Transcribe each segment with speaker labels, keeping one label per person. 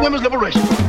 Speaker 1: women's liberation.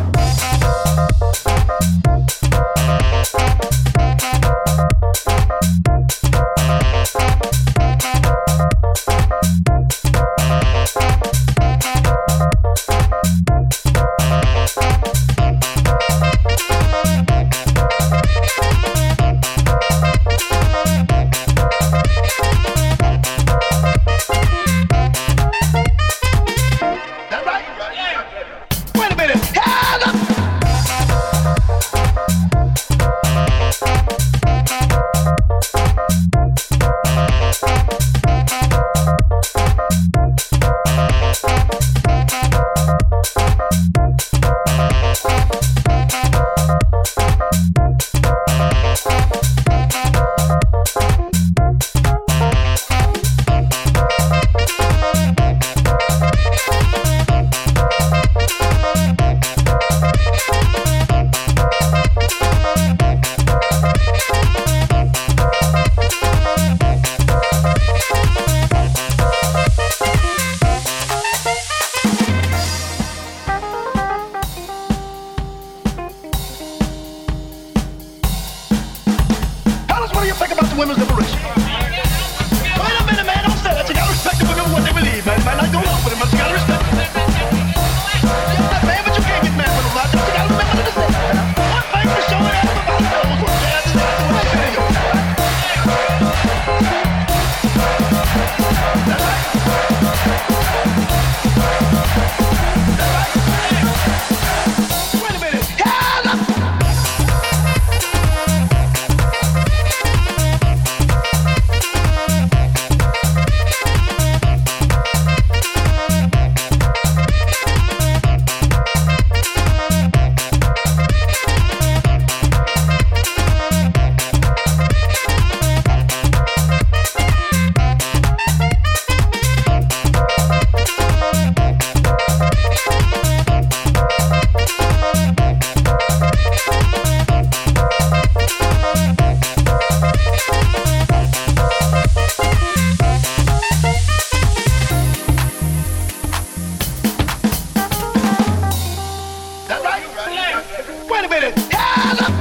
Speaker 1: Wait a minute.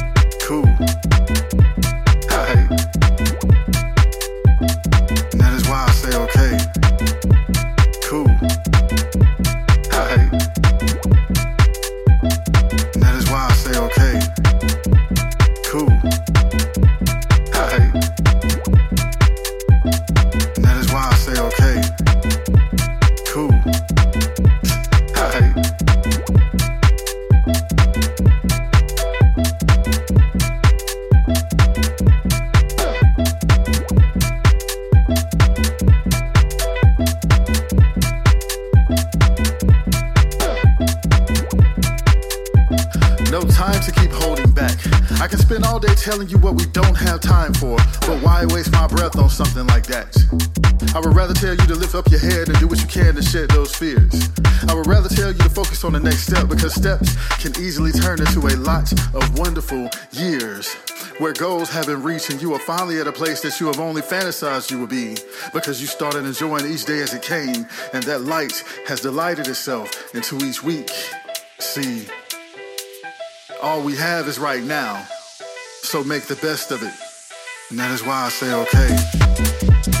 Speaker 1: have been reached and you are finally at a place that you have only fantasized you would be because you started enjoying each day as it came and that light has delighted itself into each week. See, all we have is right now, so make the best of it. And that is why I say, okay,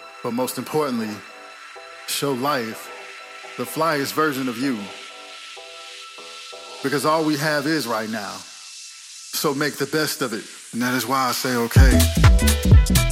Speaker 1: but most importantly, show life the flyest version of you. Because all we have is right now. So make the best of it. And that is why I say, okay,